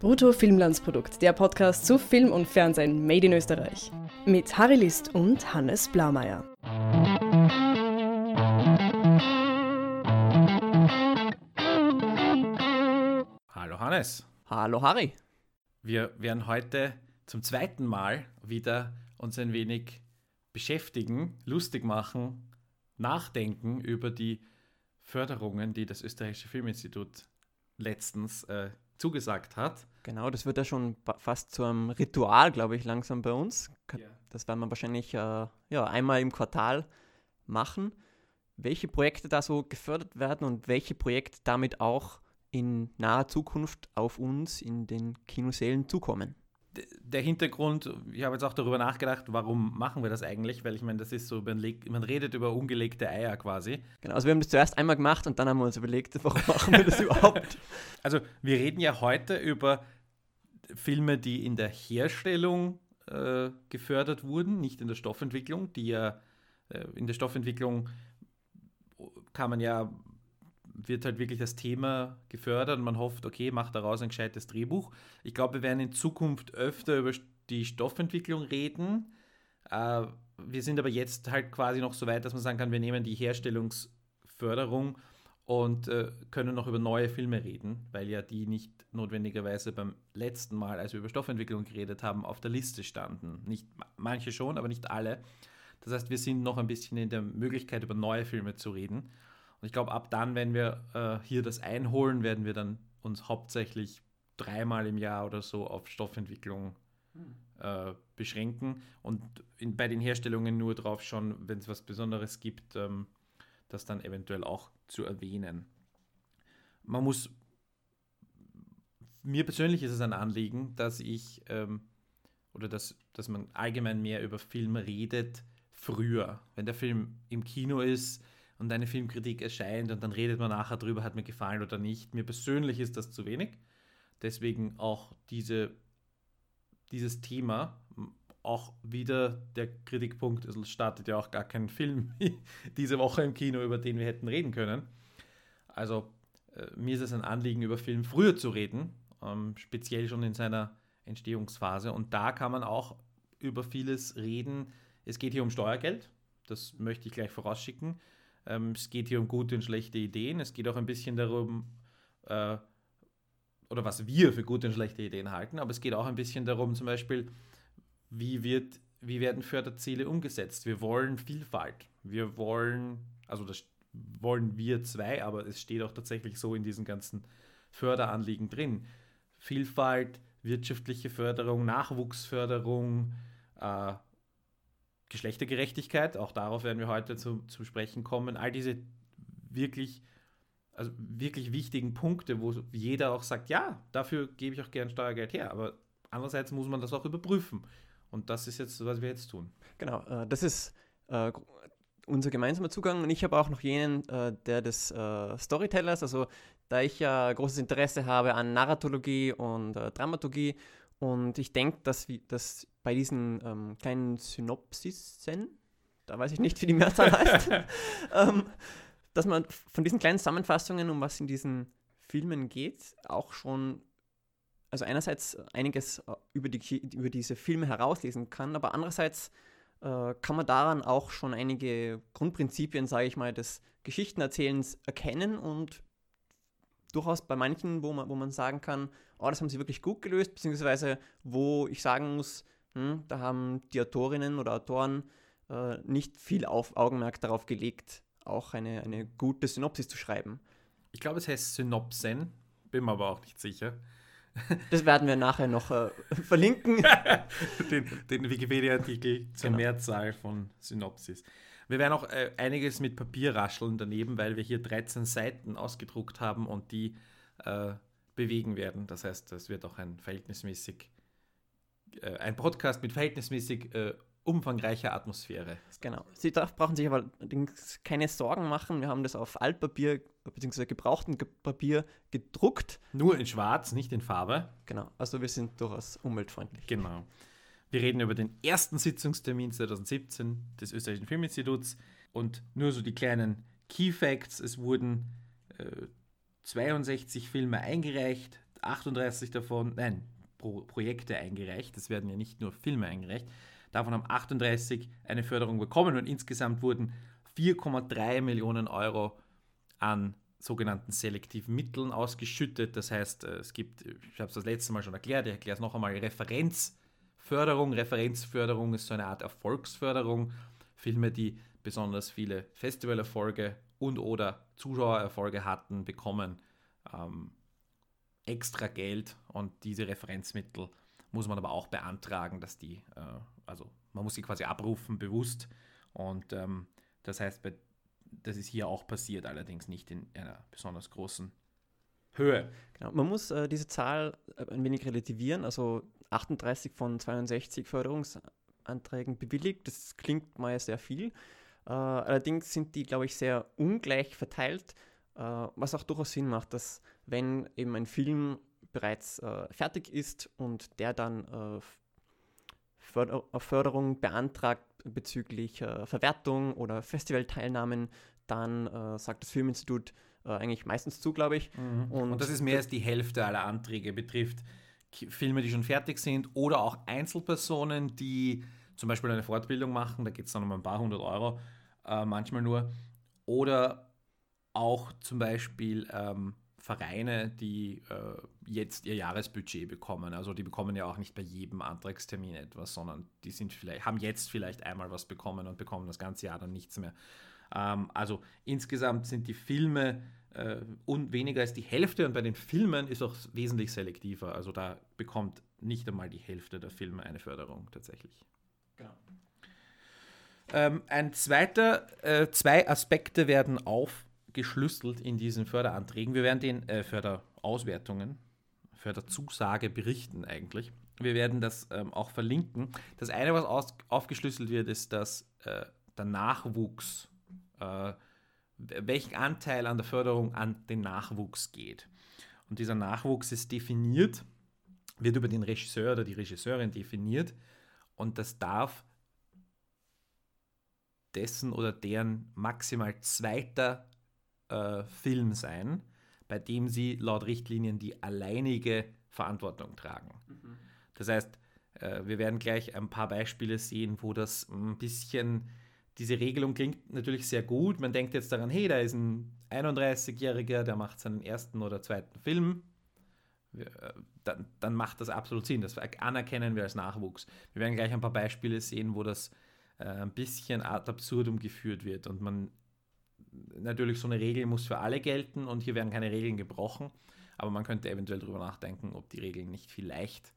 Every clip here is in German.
Brutto Filmlandsprodukt, der Podcast zu Film und Fernsehen made in Österreich. Mit Harry List und Hannes Blaumeier. Hallo Hannes. Hallo Harry. Wir werden heute zum zweiten Mal wieder uns ein wenig beschäftigen, lustig machen, nachdenken über die Förderungen, die das Österreichische Filminstitut letztens äh, zugesagt hat. Genau, das wird ja schon fast zu einem Ritual, glaube ich, langsam bei uns. Das werden wir wahrscheinlich äh, ja, einmal im Quartal machen. Welche Projekte da so gefördert werden und welche Projekte damit auch in naher Zukunft auf uns in den Kinosälen zukommen der Hintergrund, ich habe jetzt auch darüber nachgedacht, warum machen wir das eigentlich? Weil ich meine, das ist so, man, man, redet über ungelegte Eier quasi. Genau, also wir haben das zuerst einmal gemacht und dann haben wir uns überlegt, warum machen wir das überhaupt? Also wir reden ja heute über Filme, die in der Herstellung äh, gefördert wurden, nicht in der Stoffentwicklung, die ja äh, in der Stoffentwicklung kann man ja wird halt wirklich das Thema gefördert und man hofft, okay, macht daraus ein gescheites Drehbuch. Ich glaube, wir werden in Zukunft öfter über die Stoffentwicklung reden. Äh, wir sind aber jetzt halt quasi noch so weit, dass man sagen kann, wir nehmen die Herstellungsförderung und äh, können noch über neue Filme reden, weil ja die nicht notwendigerweise beim letzten Mal, als wir über Stoffentwicklung geredet haben, auf der Liste standen. Nicht manche schon, aber nicht alle. Das heißt, wir sind noch ein bisschen in der Möglichkeit, über neue Filme zu reden. Und ich glaube, ab dann, wenn wir äh, hier das einholen, werden wir dann uns hauptsächlich dreimal im Jahr oder so auf Stoffentwicklung äh, beschränken und in, bei den Herstellungen nur drauf schauen, wenn es was Besonderes gibt, ähm, das dann eventuell auch zu erwähnen. Man muss, mir persönlich ist es ein Anliegen, dass ich ähm, oder dass, dass man allgemein mehr über Filme redet früher. Wenn der Film im Kino ist, und eine Filmkritik erscheint und dann redet man nachher drüber, hat mir gefallen oder nicht. Mir persönlich ist das zu wenig. Deswegen auch diese, dieses Thema, auch wieder der Kritikpunkt, es startet ja auch gar kein Film diese Woche im Kino, über den wir hätten reden können. Also äh, mir ist es ein Anliegen, über Film früher zu reden, ähm, speziell schon in seiner Entstehungsphase. Und da kann man auch über vieles reden. Es geht hier um Steuergeld, das möchte ich gleich vorausschicken. Ähm, es geht hier um gute und schlechte Ideen. Es geht auch ein bisschen darum, äh, oder was wir für gute und schlechte Ideen halten, aber es geht auch ein bisschen darum, zum Beispiel, wie, wird, wie werden Förderziele umgesetzt. Wir wollen Vielfalt. Wir wollen, also das wollen wir zwei, aber es steht auch tatsächlich so in diesen ganzen Förderanliegen drin. Vielfalt, wirtschaftliche Förderung, Nachwuchsförderung, äh, Geschlechtergerechtigkeit, auch darauf werden wir heute zu, zu sprechen kommen. All diese wirklich, also wirklich wichtigen Punkte, wo jeder auch sagt, ja, dafür gebe ich auch gern Steuergeld her. Aber andererseits muss man das auch überprüfen. Und das ist jetzt, was wir jetzt tun. Genau, äh, das ist äh, unser gemeinsamer Zugang. Und ich habe auch noch jenen, äh, der des äh, Storytellers, also da ich ja großes Interesse habe an Narratologie und äh, Dramaturgie und ich denke, dass, dass bei diesen ähm, kleinen Synopsisen, da weiß ich nicht, wie die Mehrzahl heißt, ähm, dass man von diesen kleinen Zusammenfassungen, um was in diesen Filmen geht, auch schon, also einerseits einiges äh, über, die, über diese Filme herauslesen kann, aber andererseits äh, kann man daran auch schon einige Grundprinzipien, sage ich mal, des Geschichtenerzählens erkennen und durchaus bei manchen, wo man, wo man sagen kann, oh, das haben sie wirklich gut gelöst, beziehungsweise wo ich sagen muss, hm, da haben die Autorinnen oder Autoren äh, nicht viel auf Augenmerk darauf gelegt, auch eine, eine gute Synopsis zu schreiben. Ich glaube, es heißt Synopsen, bin mir aber auch nicht sicher. Das werden wir nachher noch äh, verlinken. den, den Wikipedia-Artikel zur genau. Mehrzahl von Synopsis. Wir werden auch äh, einiges mit Papier rascheln daneben, weil wir hier 13 Seiten ausgedruckt haben und die äh, bewegen werden. Das heißt, es wird auch ein verhältnismäßig, äh, ein Podcast mit verhältnismäßig äh, umfangreicher Atmosphäre. Genau. Sie darf, brauchen sich aber keine Sorgen machen. Wir haben das auf Altpapier bzw. gebrauchten Papier gedruckt. Nur in Schwarz, nicht in Farbe. Genau. Also wir sind durchaus umweltfreundlich. Genau. Wir reden über den ersten Sitzungstermin 2017 des Österreichischen Filminstituts und nur so die kleinen Key Facts. Es wurden äh, 62 Filme eingereicht, 38 davon, nein, Pro Projekte eingereicht. Es werden ja nicht nur Filme eingereicht. Davon haben 38 eine Förderung bekommen und insgesamt wurden 4,3 Millionen Euro an sogenannten selektiven Mitteln ausgeschüttet. Das heißt, äh, es gibt, ich habe es das letzte Mal schon erklärt, ich erkläre es noch einmal, Referenzförderung. Referenzförderung ist so eine Art Erfolgsförderung. Filme, die besonders viele Festivalerfolge und oder Zuschauererfolge hatten, bekommen ähm, extra Geld und diese Referenzmittel muss man aber auch beantragen, dass die, äh, also man muss sie quasi abrufen, bewusst. Und ähm, das heißt, bei, das ist hier auch passiert, allerdings nicht in einer besonders großen Höhe. Genau. Man muss äh, diese Zahl äh, ein wenig relativieren, also 38 von 62 Förderungsanträgen bewilligt, das klingt mal sehr viel. Äh, allerdings sind die, glaube ich, sehr ungleich verteilt, äh, was auch durchaus Sinn macht, dass wenn eben ein Film bereits äh, fertig ist und der dann äh, Förder Förderung beantragt bezüglich äh, Verwertung oder Festivalteilnahmen, dann äh, sagt das Filminstitut eigentlich meistens zu, glaube ich. Mhm. Und, und, das ist mehr als die Hälfte aller Anträge, betrifft Filme, die schon fertig sind oder auch Einzelpersonen, die zum Beispiel eine Fortbildung machen, da geht es dann um ein paar hundert Euro, äh, manchmal nur. Oder auch zum Beispiel ähm, Vereine, die äh, jetzt ihr Jahresbudget bekommen. Also die bekommen ja auch nicht bei jedem Antragstermin etwas, sondern die sind vielleicht, haben jetzt vielleicht einmal was bekommen und bekommen das ganze Jahr dann nichts mehr. Ähm, also insgesamt sind die Filme äh, und weniger als die Hälfte und bei den Filmen ist auch wesentlich selektiver. Also da bekommt nicht einmal die Hälfte der Filme eine Förderung tatsächlich. Ähm, ein zweiter, äh, zwei Aspekte werden auf geschlüsselt in diesen Förderanträgen. Wir werden den äh, Förderauswertungen, Förderzusage berichten eigentlich. Wir werden das ähm, auch verlinken. Das eine, was aus, aufgeschlüsselt wird, ist, dass äh, der Nachwuchs, äh, welchen Anteil an der Förderung an den Nachwuchs geht. Und dieser Nachwuchs ist definiert, wird über den Regisseur oder die Regisseurin definiert und das darf dessen oder deren maximal zweiter äh, Film sein, bei dem sie laut Richtlinien die alleinige Verantwortung tragen. Mhm. Das heißt, äh, wir werden gleich ein paar Beispiele sehen, wo das ein bisschen, diese Regelung klingt natürlich sehr gut. Man denkt jetzt daran, hey, da ist ein 31-Jähriger, der macht seinen ersten oder zweiten Film. Äh, dann, dann, macht das absolut Sinn. Das anerkennen wir als Nachwuchs. Wir werden gleich ein paar Beispiele sehen, wo das äh, ein bisschen ad absurdum geführt wird und man natürlich so eine Regel muss für alle gelten und hier werden keine Regeln gebrochen, aber man könnte eventuell darüber nachdenken, ob die Regeln nicht vielleicht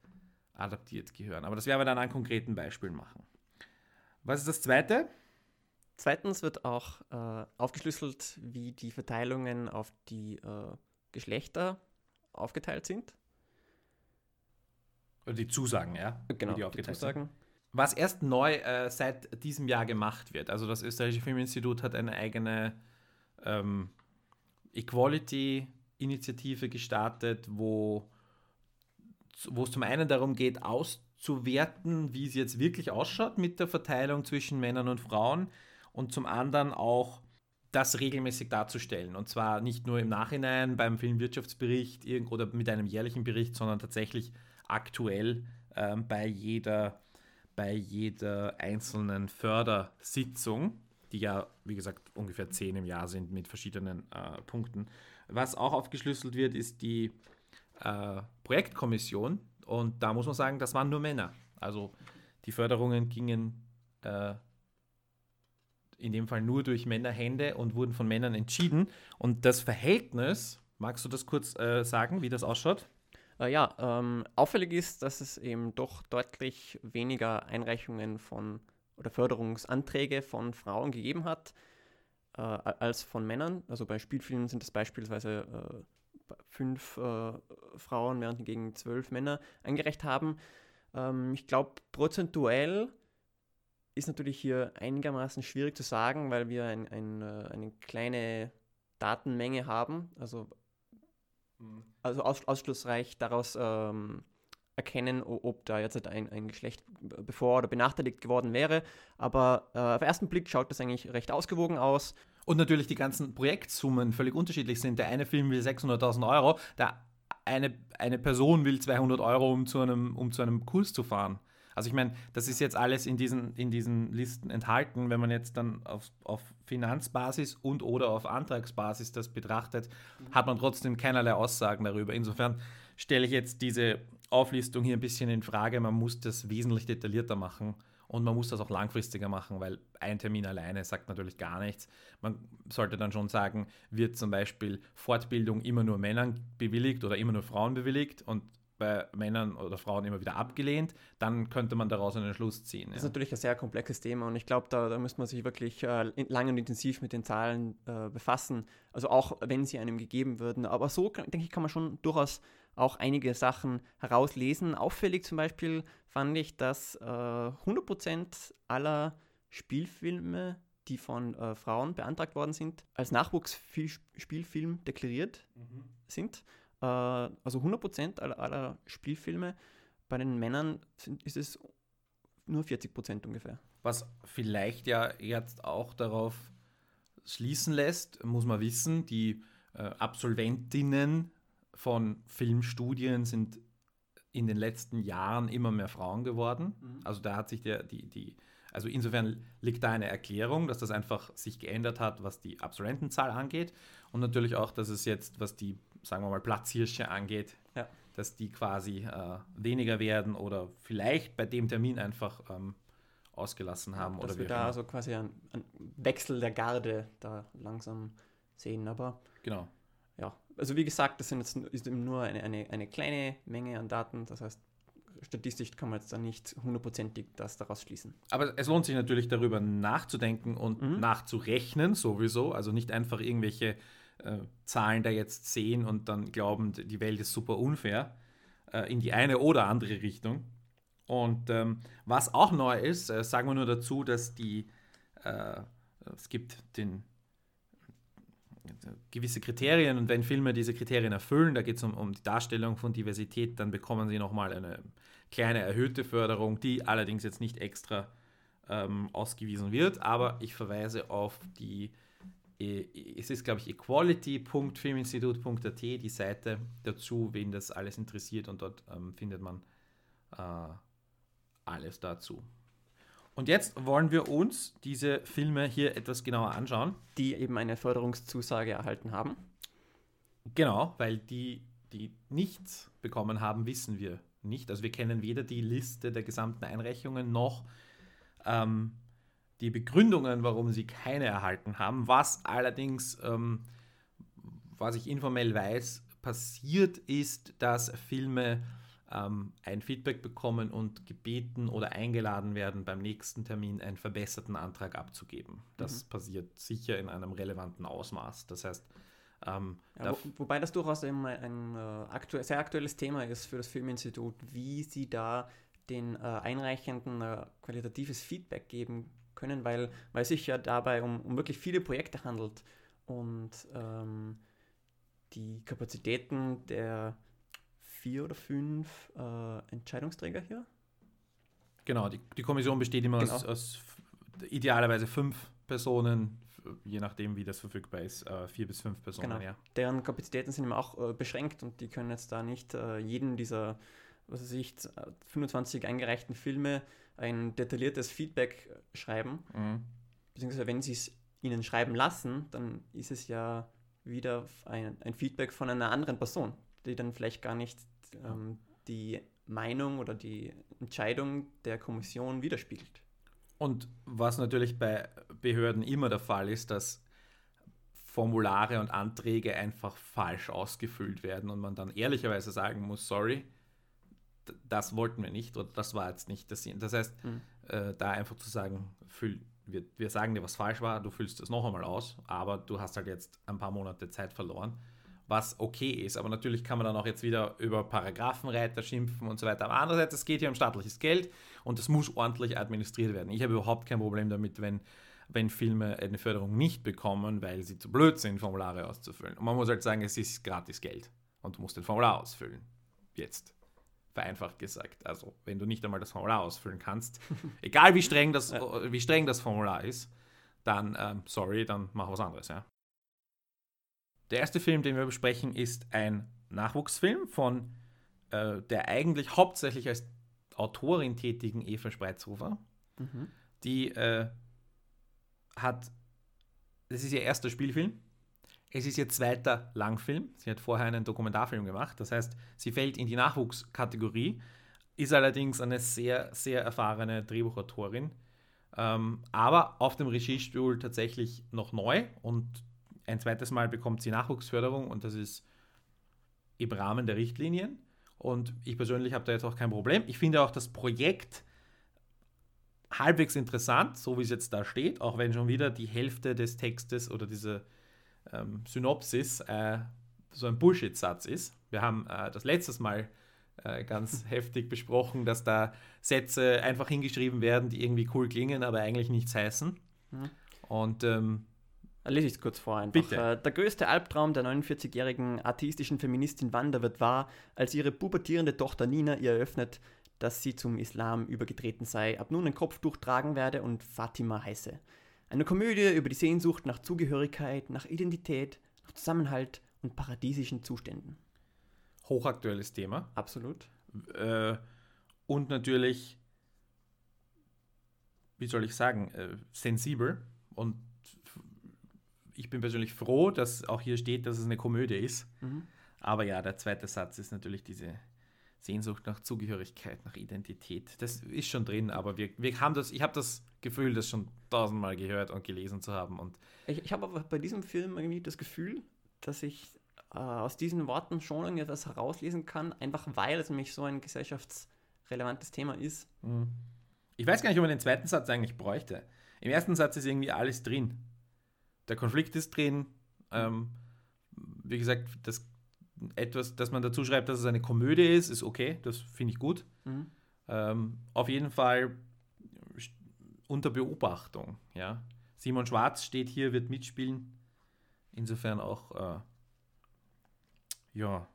adaptiert gehören. Aber das werden wir dann an konkreten Beispielen machen. Was ist das Zweite? Zweitens wird auch äh, aufgeschlüsselt, wie die Verteilungen auf die äh, Geschlechter aufgeteilt sind. Oder die Zusagen, ja? Genau, die, die Zusagen. Sind was erst neu äh, seit diesem Jahr gemacht wird. Also das österreichische Filminstitut hat eine eigene ähm, Equality-Initiative gestartet, wo, wo es zum einen darum geht, auszuwerten, wie es jetzt wirklich ausschaut mit der Verteilung zwischen Männern und Frauen und zum anderen auch das regelmäßig darzustellen. Und zwar nicht nur im Nachhinein beim Filmwirtschaftsbericht oder mit einem jährlichen Bericht, sondern tatsächlich aktuell ähm, bei jeder bei jeder einzelnen Fördersitzung, die ja, wie gesagt, ungefähr zehn im Jahr sind mit verschiedenen äh, Punkten. Was auch aufgeschlüsselt wird, ist die äh, Projektkommission. Und da muss man sagen, das waren nur Männer. Also die Förderungen gingen äh, in dem Fall nur durch Männerhände und wurden von Männern entschieden. Und das Verhältnis, magst du das kurz äh, sagen, wie das ausschaut? Äh, ja, ähm, auffällig ist, dass es eben doch deutlich weniger Einreichungen von oder Förderungsanträge von Frauen gegeben hat äh, als von Männern. Also bei Spielfilmen sind es beispielsweise äh, fünf äh, Frauen, während hingegen zwölf Männer eingereicht haben. Ähm, ich glaube, prozentuell ist natürlich hier einigermaßen schwierig zu sagen, weil wir ein, ein, äh, eine kleine Datenmenge haben. Also. Also aus, ausschlussreich daraus ähm, erkennen, ob da jetzt ein, ein Geschlecht bevor oder benachteiligt geworden wäre. Aber äh, auf den ersten Blick schaut das eigentlich recht ausgewogen aus. Und natürlich die ganzen Projektsummen völlig unterschiedlich sind. Der eine Film will 600.000 Euro, der eine, eine Person will 200 Euro, um zu einem, um zu einem Kurs zu fahren. Also ich meine, das ist jetzt alles in diesen, in diesen Listen enthalten. Wenn man jetzt dann auf, auf Finanzbasis und oder auf Antragsbasis das betrachtet, hat man trotzdem keinerlei Aussagen darüber. Insofern stelle ich jetzt diese Auflistung hier ein bisschen in Frage. Man muss das wesentlich detaillierter machen und man muss das auch langfristiger machen, weil ein Termin alleine sagt natürlich gar nichts. Man sollte dann schon sagen, wird zum Beispiel Fortbildung immer nur Männern bewilligt oder immer nur Frauen bewilligt und bei Männern oder Frauen immer wieder abgelehnt, dann könnte man daraus einen Schluss ziehen. Das ist natürlich ein sehr komplexes Thema und ich glaube, da, da müsste man sich wirklich äh, lang und intensiv mit den Zahlen äh, befassen. Also auch wenn sie einem gegeben würden. Aber so, denke ich, kann man schon durchaus auch einige Sachen herauslesen. Auffällig zum Beispiel fand ich, dass äh, 100% aller Spielfilme, die von äh, Frauen beantragt worden sind, als Nachwuchsspielfilm deklariert mhm. sind. Äh, also 100% aller, aller Spielfilme. Bei den Männern sind, ist es nur 40% ungefähr. Was vielleicht ja jetzt auch darauf schließen lässt, muss man wissen, die äh, Absolventinnen von Filmstudien sind in den letzten Jahren immer mehr Frauen geworden. Mhm. Also da hat sich der, die, die, also insofern liegt da eine Erklärung, dass das einfach sich geändert hat, was die Absolventenzahl angeht. Und natürlich auch, dass es jetzt, was die sagen wir mal, Platzhirsche angeht, ja. dass die quasi äh, weniger werden oder vielleicht bei dem Termin einfach ähm, ausgelassen haben. Ja, dass oder wir da also quasi einen, einen, Wechsel der Garde da langsam sehen, aber genau. Ja, also wie gesagt, das sind jetzt, ist eben nur eine, eine, eine kleine Menge an Daten, das heißt, statistisch kann man jetzt da nicht hundertprozentig das daraus schließen. Aber es lohnt sich natürlich darüber nachzudenken und mhm. nachzurechnen sowieso, also nicht einfach irgendwelche äh, Zahlen da jetzt sehen und dann glauben, die Welt ist super unfair äh, in die eine oder andere Richtung. Und ähm, was auch neu ist, äh, sagen wir nur dazu, dass die, äh, es gibt den, gewisse Kriterien und wenn Filme diese Kriterien erfüllen, da geht es um, um die Darstellung von Diversität, dann bekommen sie nochmal eine kleine erhöhte Förderung, die allerdings jetzt nicht extra ähm, ausgewiesen wird, aber ich verweise auf die es ist, glaube ich, equality.filminstitut.at, die Seite dazu, wen das alles interessiert und dort ähm, findet man äh, alles dazu. Und jetzt wollen wir uns diese Filme hier etwas genauer anschauen. Die eben eine Förderungszusage erhalten haben. Genau, weil die, die nichts bekommen haben, wissen wir nicht. Also wir kennen weder die Liste der gesamten Einreichungen noch ähm, die Begründungen, warum sie keine erhalten haben. Was allerdings, ähm, was ich informell weiß, passiert ist, dass Filme ähm, ein Feedback bekommen und gebeten oder eingeladen werden, beim nächsten Termin einen verbesserten Antrag abzugeben. Das mhm. passiert sicher in einem relevanten Ausmaß. Das heißt, ähm, ja, wo, wobei das durchaus ein, ein äh, aktu sehr aktuelles Thema ist für das Filminstitut, wie sie da den äh, Einreichenden äh, qualitatives Feedback geben können, weil, weil es sich ja dabei um, um wirklich viele Projekte handelt und ähm, die Kapazitäten der vier oder fünf äh, Entscheidungsträger hier. Genau, die, die Kommission besteht immer genau. aus, aus, idealerweise fünf Personen, je nachdem, wie das verfügbar ist, äh, vier bis fünf Personen. Genau. Ja. Deren Kapazitäten sind immer auch äh, beschränkt und die können jetzt da nicht äh, jeden dieser, was weiß ich, 25 eingereichten Filme ein detailliertes Feedback schreiben. Mhm. Beziehungsweise wenn sie es ihnen schreiben lassen, dann ist es ja wieder ein, ein Feedback von einer anderen Person, die dann vielleicht gar nicht ähm, die Meinung oder die Entscheidung der Kommission widerspiegelt. Und was natürlich bei Behörden immer der Fall ist, dass Formulare und Anträge einfach falsch ausgefüllt werden und man dann ehrlicherweise sagen muss, sorry, das wollten wir nicht oder das war jetzt nicht der Sinn. Das heißt, mhm. äh, da einfach zu sagen, füll, wir, wir sagen dir, was falsch war, du füllst es noch einmal aus, aber du hast halt jetzt ein paar Monate Zeit verloren, was okay ist. Aber natürlich kann man dann auch jetzt wieder über Paragraphenreiter schimpfen und so weiter. Aber andererseits, es geht hier um staatliches Geld und es muss ordentlich administriert werden. Ich habe überhaupt kein Problem damit, wenn, wenn Filme eine Förderung nicht bekommen, weil sie zu blöd sind, Formulare auszufüllen. Und man muss halt sagen, es ist gratis Geld und du musst ein Formular ausfüllen. Jetzt vereinfacht gesagt. Also, wenn du nicht einmal das Formular ausfüllen kannst, egal wie streng das, wie streng das Formular ist, dann, ähm, sorry, dann mach was anderes, ja. Der erste Film, den wir besprechen, ist ein Nachwuchsfilm von äh, der eigentlich hauptsächlich als Autorin tätigen Eva Spreizhofer. Mhm. Die äh, hat, das ist ihr erster Spielfilm. Es ist ihr zweiter Langfilm. Sie hat vorher einen Dokumentarfilm gemacht. Das heißt, sie fällt in die Nachwuchskategorie, ist allerdings eine sehr, sehr erfahrene Drehbuchautorin. Ähm, aber auf dem Regiestuhl tatsächlich noch neu und ein zweites Mal bekommt sie Nachwuchsförderung und das ist im Rahmen der Richtlinien. Und ich persönlich habe da jetzt auch kein Problem. Ich finde auch das Projekt halbwegs interessant, so wie es jetzt da steht, auch wenn schon wieder die Hälfte des Textes oder diese ähm, Synopsis äh, so ein Bullshit-Satz ist. Wir haben äh, das letztes Mal äh, ganz heftig besprochen, dass da Sätze einfach hingeschrieben werden, die irgendwie cool klingen, aber eigentlich nichts heißen. Mhm. Und ähm, Lese ich es kurz vor einfach. Bitte. Äh, Der größte Albtraum der 49-jährigen atheistischen Feministin Wanda wird wahr, als ihre pubertierende Tochter Nina ihr eröffnet, dass sie zum Islam übergetreten sei, ab nun ein Kopftuch tragen werde und Fatima heiße. Eine Komödie über die Sehnsucht nach Zugehörigkeit, nach Identität, nach Zusammenhalt und paradiesischen Zuständen. hochaktuelles Thema. Absolut. Äh, und natürlich, wie soll ich sagen, äh, sensibel. Und ich bin persönlich froh, dass auch hier steht, dass es eine Komödie ist. Mhm. Aber ja, der zweite Satz ist natürlich diese Sehnsucht nach Zugehörigkeit, nach Identität. Das ist schon drin, aber wir, wir haben das, ich habe das Gefühl, das schon tausendmal gehört und gelesen zu haben. Und Ich, ich habe aber bei diesem Film irgendwie das Gefühl, dass ich äh, aus diesen Worten schon irgendetwas herauslesen kann, einfach weil es nämlich so ein gesellschaftsrelevantes Thema ist. mh. ich weiß gar nicht, ob man den zweiten Satz eigentlich bräuchte. Im ersten Satz ist irgendwie alles drin. Der Konflikt ist drin. Ähm, wie gesagt, das etwas, dass man dazu schreibt, dass es eine Komödie ist, ist okay. Das finde ich gut. Mhm. Ähm, auf jeden Fall unter Beobachtung. Ja. Simon Schwarz steht hier, wird mitspielen. Insofern auch äh, ja,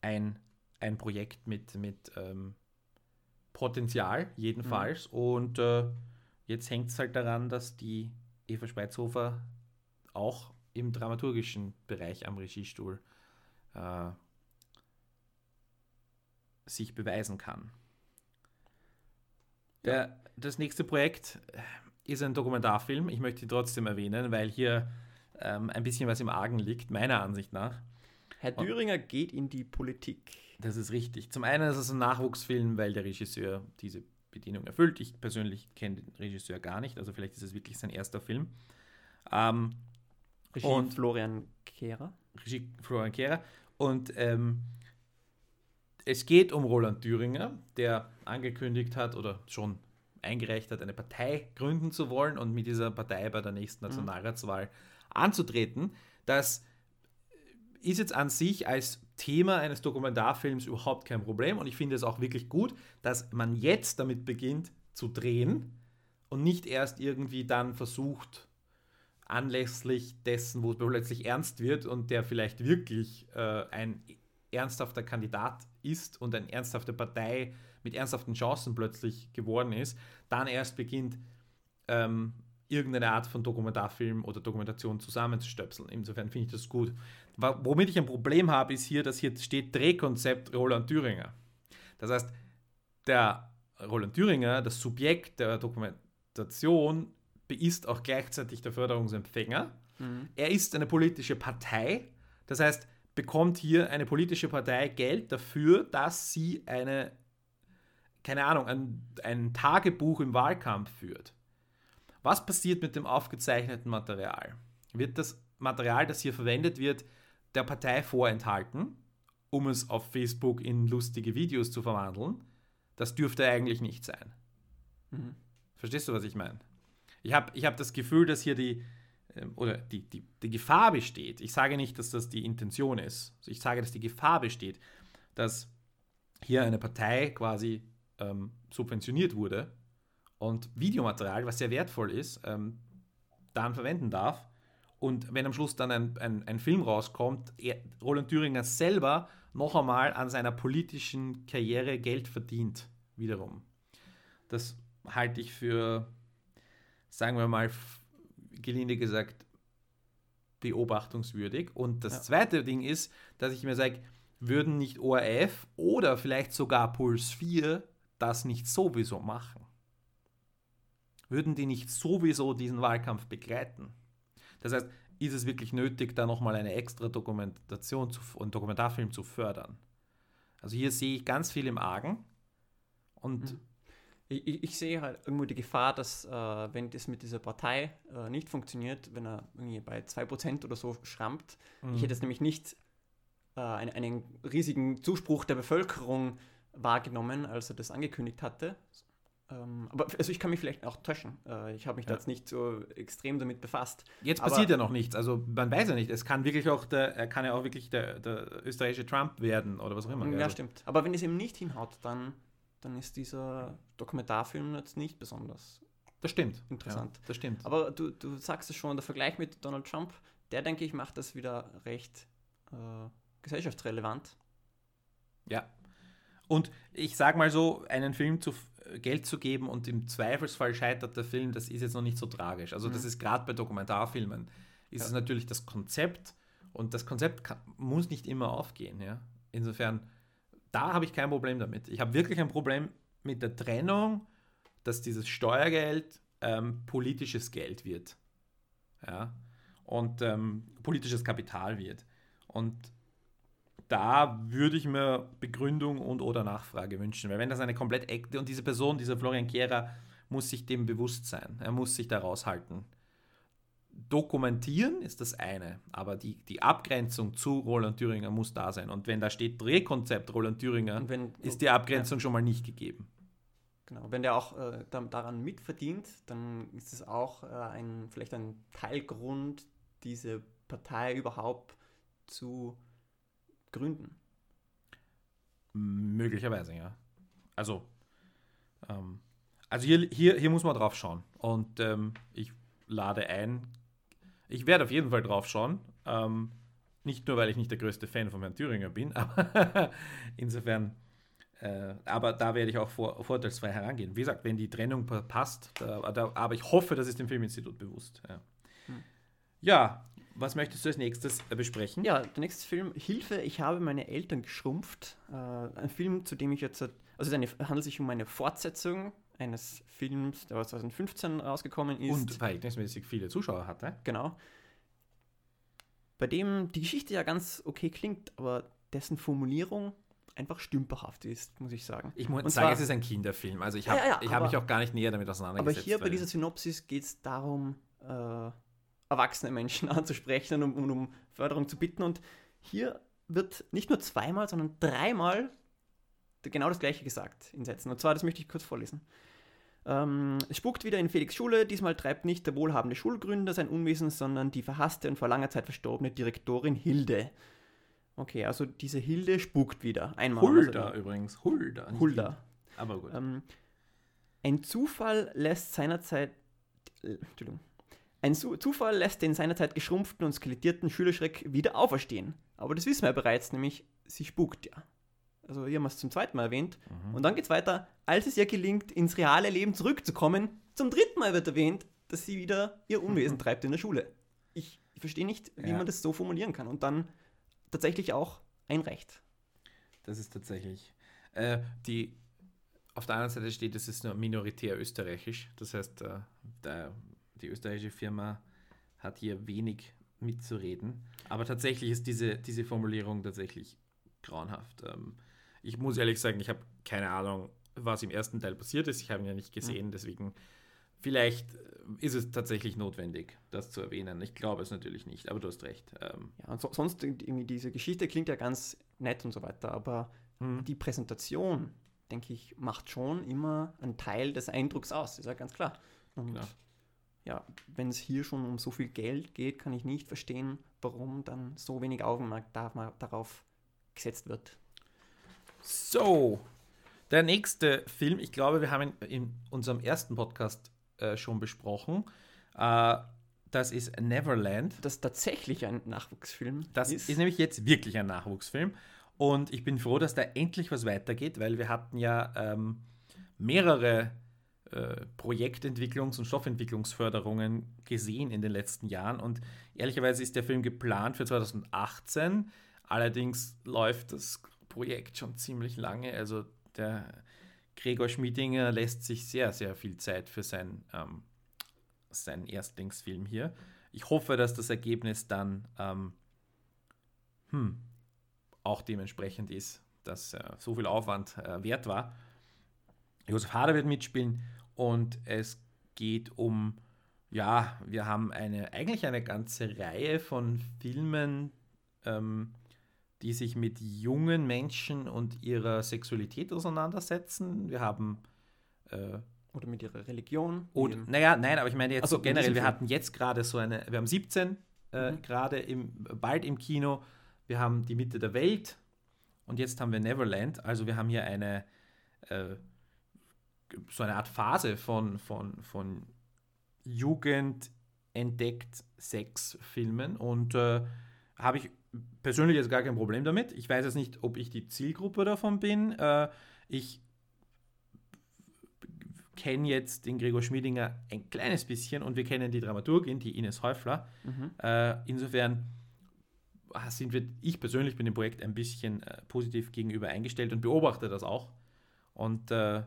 ein, ein Projekt mit, mit ähm, Potenzial, jedenfalls. Und äh, jetzt hängt es halt daran, dass die Eva Spreizhofer auch im dramaturgischen Bereich am Regiestuhl äh, sich beweisen kann. Der, das nächste Projekt ist ein Dokumentarfilm. Ich möchte ihn trotzdem erwähnen, weil hier ähm, ein bisschen was im Argen liegt, meiner Ansicht nach. Herr Und- Düringer geht in die Politik. Das ist richtig. Zum einen ist es ein Nachwuchsfilm, weil der Regisseur diese Bedienung erfüllt. Ich persönlich kenne den Regisseur gar nicht, also vielleicht ist es wirklich sein erster Film. Ähm, Regie Und- Florian Kehrer. Regie Florian Kehrer. Und ähm, es geht um Roland Thüringer, der angekündigt hat oder schon eingereicht hat, eine Partei gründen zu wollen und mit dieser Partei bei der nächsten Nationalratswahl anzutreten. Das ist jetzt an sich als Thema eines Dokumentarfilms überhaupt kein Problem und ich finde es auch wirklich gut, dass man jetzt damit beginnt zu drehen und nicht erst irgendwie dann versucht, anlässlich dessen, wo es plötzlich ernst wird und der vielleicht wirklich äh, ein ernsthafter Kandidat ist und eine ernsthafte Partei mit ernsthaften Chancen plötzlich geworden ist, dann erst beginnt, ähm, irgendeine Art von Dokumentarfilm oder Dokumentation zusammenzustöpseln. Insofern finde ich das gut. Womit ich ein Problem habe, ist hier, dass hier steht Drehkonzept Roland Thüringer. Das heißt, der Roland Thüringer, das Subjekt der Dokumentation, ist auch gleichzeitig der Förderungsempfänger. Mhm. Er ist eine politische Partei, das heißt, bekommt hier eine politische Partei Geld dafür, dass sie eine, keine Ahnung, ein, ein Tagebuch im Wahlkampf führt. Was passiert mit dem aufgezeichneten Material? Wird das Material, das hier verwendet wird, der Partei vorenthalten, um es auf Facebook in lustige Videos zu verwandeln? Das dürfte eigentlich nicht sein. Mhm. Verstehst du, was ich meine? Ich habe ich hab das Gefühl, dass hier die, ähm, oder die, die, die Gefahr besteht. Ich sage nicht, dass das die Intention ist. Ich sage, dass die Gefahr besteht, dass hier eine Partei quasi ähm, subventioniert wurde und Videomaterial, was sehr wertvoll ist, ähm, dann verwenden darf. Und wenn am Schluss dann ein, ein, ein Film rauskommt, er, Roland Thüringer selber noch einmal an seiner politischen Karriere Geld verdient, wiederum. Das halte ich für, sagen wir mal, gelinde gesagt, beobachtungswürdig. Und das Ja. zweite Ding ist, dass ich mir sage, würden nicht ORF oder vielleicht sogar Puls 4 das nicht sowieso machen? Würden die nicht sowieso diesen Wahlkampf begleiten? Das heißt, ist es wirklich nötig, da nochmal eine extra Dokumentation zu, einen Dokumentarfilm zu fördern? Also hier sehe ich ganz viel im Argen. Und Mhm. Ich, ich, ich sehe halt irgendwo die Gefahr, dass äh, wenn das mit dieser Partei äh, nicht funktioniert, wenn er irgendwie bei 2% oder so schrammt, Mhm. ich hätte jetzt nämlich nicht äh, einen, einen riesigen Zuspruch der Bevölkerung wahrgenommen, als er das angekündigt hatte. Ähm, aber also ich kann mich vielleicht auch täuschen. Äh, ich habe mich da Ja. jetzt nicht so extrem damit befasst. Jetzt Aber- passiert ja noch nichts. Also man weiß ja nicht. Es kann wirklich auch der, er kann ja auch wirklich der, der österreichische Trump werden oder was auch immer. Ja, Also, stimmt. Aber wenn es eben nicht hinhaut, dann, dann ist dieser Dokumentarfilm jetzt nicht besonders Das stimmt. Interessant. Ja, das stimmt. Aber du, du sagst es schon, der Vergleich mit Donald Trump, der denke ich macht das wieder recht äh, gesellschaftsrelevant. Ja. Und ich sag mal so, einen Film zu äh, Geld zu geben und im Zweifelsfall scheitert der Film, das ist jetzt noch nicht so tragisch. Also das Mhm. ist gerade bei Dokumentarfilmen, ist Ja. es natürlich das Konzept und das Konzept kann, muss nicht immer aufgehen. Ja? Insofern, da habe ich kein Problem damit. Ich habe wirklich ein Problem mit der Trennung, dass dieses Steuergeld ähm, politisches Geld wird. Ja? Und ähm, politisches Kapital wird. Und da würde ich mir Begründung und oder Nachfrage wünschen, weil wenn das eine komplett und diese Person, dieser Florian Kehrer, muss sich dem bewusst sein. Er muss sich da raushalten. Dokumentieren ist das eine, aber die, die Abgrenzung zu Roland Thüringer muss da sein. Und wenn da steht Drehkonzept Roland Thüringer, wenn, ist die Abgrenzung schon mal nicht gegeben. genau, wenn der auch äh, da, daran mitverdient, dann ist es auch äh, ein, vielleicht ein Teilgrund, diese Partei überhaupt zu gründen. Möglicherweise, ja. Also, ähm, also hier, hier, hier muss man drauf schauen. Und ähm, ich lade ein. Ich werde auf jeden Fall drauf schauen. Ähm, nicht nur, weil ich nicht der größte Fan von Herrn Thüringer bin, aber insofern, äh, aber da werde ich auch vor, vorteilsfrei herangehen. Wie gesagt, wenn die Trennung pa- passt, da, da, aber ich hoffe, das ist dem Filminstitut bewusst. Ja. Hm. ja, was möchtest du als nächstes äh, besprechen? Ja, der nächste Film, Hilfe, ich habe meine Eltern geschrumpft. Äh, ein Film, zu dem ich jetzt, also es handelt sich um eine Fortsetzung eines Films, der 2015 rausgekommen ist. Und verhältnismäßig viele Zuschauer hatte. Genau. Bei dem die Geschichte ja ganz okay klingt, aber dessen Formulierung einfach stümperhaft ist, muss ich sagen. Ich muss sagen, es ist ein Kinderfilm. Also ich habe ja, ja, ich hab aber- mich auch gar nicht näher damit Aber auseinandergesetzt. hier bei dieser Synopsis geht es darum, äh, erwachsene Menschen anzusprechen und um, um Förderung zu bitten. Und hier wird nicht nur zweimal, sondern dreimal genau das Gleiche gesagt in Sätzen. Und zwar, das möchte ich kurz vorlesen. Ähm, es spukt wieder in Felix Schule. Diesmal treibt nicht der wohlhabende Schulgründer sein Unwesen, sondern die verhasste und vor langer Zeit verstorbene Direktorin Hilde. Okay, also diese Hilde spukt wieder. Einmal. Hulda Also, übrigens. Hulda. Hulda. Aber gut. Ähm, ein Zufall lässt seinerzeit. Äh, Entschuldigung. Ein Su Zufall lässt den seinerzeit geschrumpften und skelettierten Schülerschreck wieder auferstehen. Aber das wissen wir ja bereits, nämlich sie spukt ja. Also hier haben wir es zum zweiten Mal erwähnt. Mhm. Und dann geht es weiter, als es ihr gelingt, ins reale Leben zurückzukommen, zum dritten Mal wird erwähnt, dass sie wieder ihr Unwesen treibt in der Schule. Ich, ich verstehe nicht, wie Ja. man das so formulieren kann und dann tatsächlich auch einreicht. Das ist tatsächlich. Äh, die, auf der anderen Seite steht, es ist nur minoritär österreichisch. Das heißt, äh, der, die österreichische Firma hat hier wenig mitzureden. Aber tatsächlich ist diese, diese Formulierung tatsächlich grauenhaft. Ähm, ich muss ehrlich sagen, ich habe keine Ahnung, was im ersten Teil passiert ist. Ich habe ihn ja nicht gesehen, deswegen vielleicht äh, ist es tatsächlich notwendig, das zu erwähnen. Ich glaube es natürlich nicht, aber du hast recht. Ähm, Ja, und so, sonst irgendwie diese Geschichte klingt ja ganz nett und so weiter, aber hm. die Präsentation, denke ich, macht schon immer einen Teil des Eindrucks aus, ist ja ganz klar. Und Klar. ja, wenn es hier schon um so viel Geld geht, kann ich nicht verstehen, warum dann so wenig Augenmerk darauf gesetzt wird. So, der nächste Film, ich glaube, wir haben ihn in unserem ersten Podcast äh, schon besprochen. Äh, das ist Neverland. Das tatsächlich ein Nachwuchsfilm Das ist, nämlich jetzt wirklich ein Nachwuchsfilm. Und ich bin froh, dass da endlich was weitergeht, weil wir hatten ja ähm, mehrere äh, Projektentwicklungs- und Stoffentwicklungsförderungen gesehen in den letzten Jahren. Und ehrlicherweise ist der Film geplant für 2018. Allerdings läuft das Projekt schon ziemlich lange. Also der Gregor Schmiedinger lässt sich sehr, sehr viel Zeit für sein, ähm, seinen Erstlingsfilm hier. Ich hoffe, dass das Ergebnis dann ähm, hm, auch dementsprechend ist, dass äh, so viel Aufwand äh, wert war. Josef Hader wird mitspielen und es geht um, ja, wir haben eine, eigentlich eine ganze Reihe von Filmen, ähm, die sich mit jungen Menschen und ihrer Sexualität auseinandersetzen. Wir haben äh, oder mit ihrer Religion. Oder, naja, nein, aber ich meine jetzt Also, so generell, wir hatten jetzt gerade so eine, wir haben 17 äh, Mhm. gerade im, bald im Kino, wir haben die Mitte der Welt und jetzt haben wir Neverland, also wir haben hier eine, äh, so eine Art Phase von, von, von Jugend entdeckt Sexfilmen und äh, habe ich persönlich jetzt gar kein Problem damit. Ich weiß jetzt nicht, ob ich die Zielgruppe davon bin. Äh, ich kenne jetzt den Gregor Schmiedinger ein kleines bisschen und wir kennen die Dramaturgin, die Ines Häufler. Mhm. Äh, insofern ah, sind wir, ich persönlich bin dem Projekt ein bisschen äh, positiv gegenüber eingestellt und beobachte das auch. Und äh,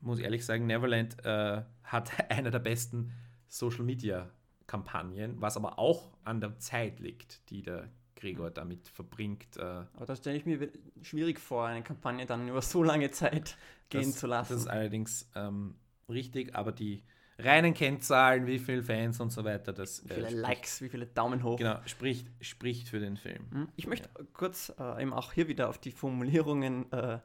muss ehrlich sagen, Neverland äh, hat einer der besten Social Media Kampagnen, was aber auch an der Zeit liegt, die der Gregor damit verbringt. Äh, Aber da stelle ich mir schwierig vor, eine Kampagne dann über so lange Zeit gehen das, zu lassen. Das ist allerdings ähm, richtig, aber die reinen Kennzahlen, wie viele Fans und so weiter, das wie viele äh, spricht- Likes, wie viele Daumen hoch. Genau, spricht, spricht für den Film. Hm, Ich möchte kurz äh, eben auch hier wieder auf die Formulierungen äh,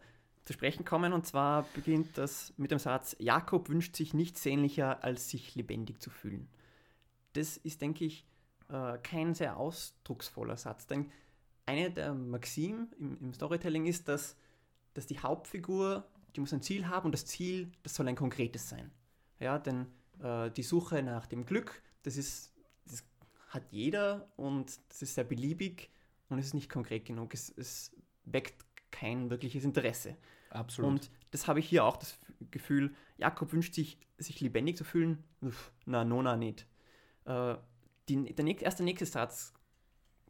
zu sprechen kommen. Und zwar beginnt das mit dem Satz, Jakob wünscht sich nichts sehnlicher, als sich lebendig zu fühlen. Das ist, denke ich, äh, kein sehr ausdrucksvoller Satz. Denn eine der Maximen im, im Storytelling ist, dass, dass die Hauptfigur, die muss ein Ziel haben und das Ziel, das soll ein konkretes sein. Ja, denn äh, die Suche nach dem Glück, das ist, das hat jeder und das ist sehr beliebig und es ist nicht konkret genug. Es, es weckt kein wirkliches Interesse. Absolut. Und das habe ich hier auch das Gefühl, Jakob wünscht sich, sich lebendig zu fühlen. Uff, na, nona nicht. Äh, die, der erst der nächste Satz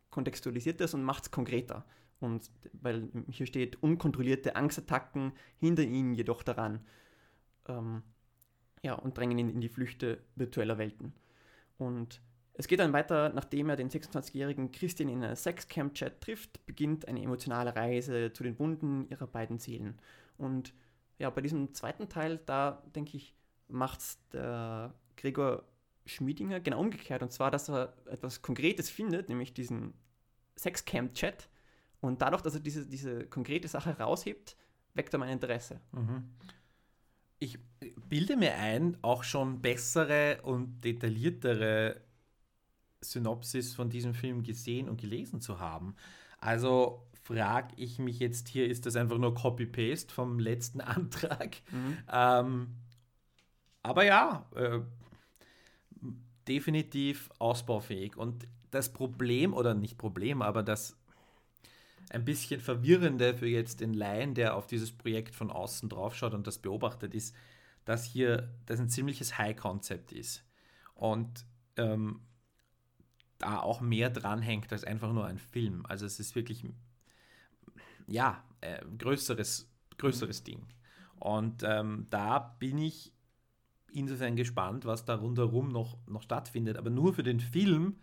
kontextualisiert das und macht es konkreter. Und weil hier steht, unkontrollierte Angstattacken hindern ihn jedoch daran. Ähm, ja, und drängen ihn in die Flüchte virtueller Welten. Und es geht dann weiter, nachdem er den 26-jährigen Christian in einer Sexcamp-Chat trifft, beginnt eine emotionale Reise zu den Wunden ihrer beiden Seelen. Und ja, bei diesem zweiten Teil, da denke ich, macht der Gregor Schmiedinger genau umgekehrt. Und zwar, dass er etwas Konkretes findet, nämlich diesen Sexcamp-Chat. Und dadurch, dass er diese, diese konkrete Sache raushebt, weckt er mein Interesse. Mhm. Ich bilde mir ein, auch schon bessere und detailliertere Synopsis von diesem Film gesehen und gelesen zu haben. Also frage ich mich jetzt hier, ist das einfach nur Copy-Paste vom letzten Antrag? Ähm, aber ja, äh, definitiv ausbaufähig. Und das Problem, oder nicht Problem, aber das ein bisschen verwirrende für jetzt den Laien, der auf dieses Projekt von außen draufschaut und das beobachtet, ist, dass hier das ein ziemliches High-Concept ist. Und ähm, da auch mehr dranhängt als einfach nur ein Film. Also es ist wirklich, ja, äh, größeres, größeres Ding. Und ähm, da bin ich insofern gespannt, was da rundherum noch, noch stattfindet. Aber nur für den Film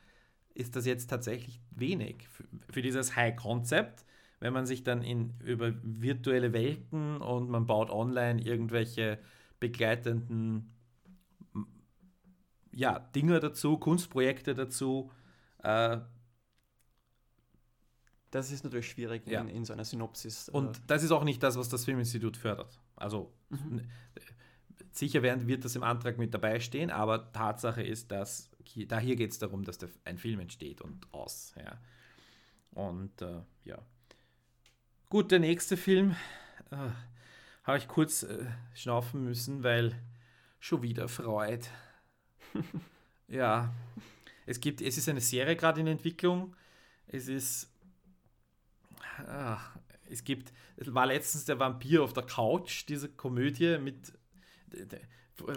ist das jetzt tatsächlich wenig. Für, für dieses High-Concept, wenn man sich dann in, über virtuelle Welten und man baut online irgendwelche begleitenden ja, Dinge dazu, Kunstprojekte dazu, äh, Das ist natürlich schwierig Ja. in, in so einer Synopsis. äh, Und das ist auch nicht das, was das Filminstitut fördert. Also Mhm. Sicher werden, wird das im Antrag mit dabei stehen, aber Tatsache ist, dass hier, da hier geht es darum, dass der, ein Film entsteht und aus. Ja. Und äh, ja. Gut, der nächste Film äh, habe ich kurz äh, schnaufen müssen, weil schon wieder Freud. ja. Es gibt, es ist eine Serie gerade in Entwicklung. Es ist Ah, es gibt, es war letztens der Vampir auf der Couch, diese Komödie mit,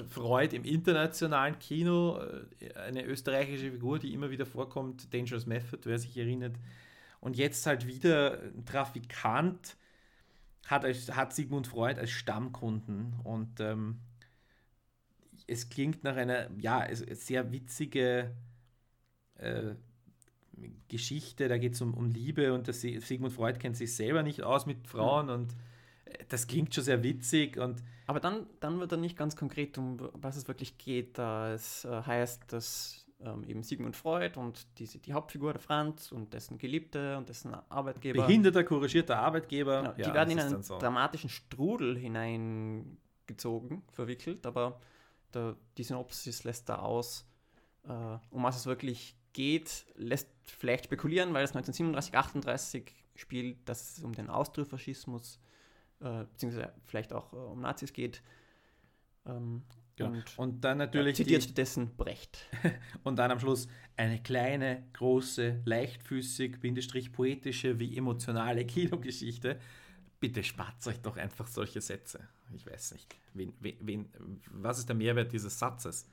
Freud im internationalen Kino, äh, eine österreichische Figur, die immer wieder vorkommt, Dangerous Method, wer sich erinnert. Und jetzt halt wieder ein Trafikant hat, hat Sigmund Freud als Stammkunden. Und ähm, es klingt nach einer, ja, sehr witzige äh, Geschichte. Da geht es um, um Liebe und das, Sigmund Freud kennt sich selber nicht aus mit Frauen und äh, das klingt schon sehr witzig und aber dann, dann wird er nicht ganz konkret, um was es wirklich geht. Es äh, heißt, dass ähm, eben Sigmund Freud und diese, die Hauptfigur, der Franz und dessen Geliebte und dessen Arbeitgeber. Behinderter, couragierter Arbeitgeber. Genau, die ja, werden in einen so. dramatischen Strudel hineingezogen, verwickelt, aber der, die Synopsis lässt da aus, äh, um was es wirklich geht, lässt vielleicht spekulieren, weil es 1937, 38 spielt, dass es um den Austrofaschismus äh, beziehungsweise vielleicht auch äh, um Nazis geht. Ähm, genau. und, und, dann natürlich. zitiert stattdessen Brecht. und dann am Schluss eine kleine, große, leichtfüßig, bindestrich poetische wie emotionale Kinogeschichte. Bitte spart euch doch einfach solche Sätze. Ich weiß nicht. Wen, wen, was ist der Mehrwert dieses Satzes?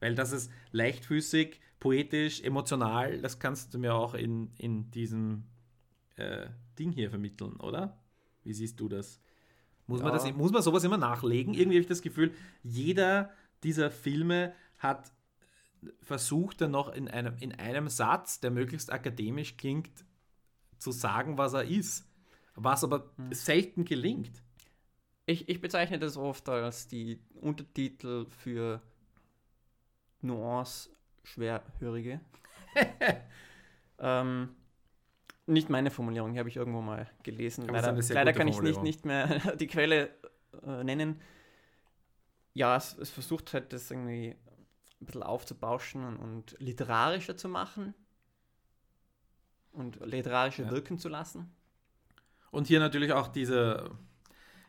Weil das ist leichtfüßig, poetisch, emotional, das kannst du mir auch in, in diesem äh, Ding hier vermitteln, oder? Wie siehst du das? Muss, ja. man das, muss man sowas immer nachlegen? Irgendwie habe ich das Gefühl, jeder dieser Filme hat versucht dann noch in einem, in einem Satz, der möglichst akademisch klingt, zu sagen, was er ist. Was aber hm. selten gelingt. Ich, ich bezeichne das oft als die Untertitel für Nuance-Schwerhörige. ähm, nicht meine Formulierung, die habe ich irgendwo mal gelesen. Aber leider, leider kann ich nicht, nicht mehr die Quelle äh, nennen. Ja, es, es, versucht halt, das irgendwie ein bisschen aufzubauschen und, und literarischer zu machen und literarischer ja. wirken zu lassen. Und hier natürlich auch diese,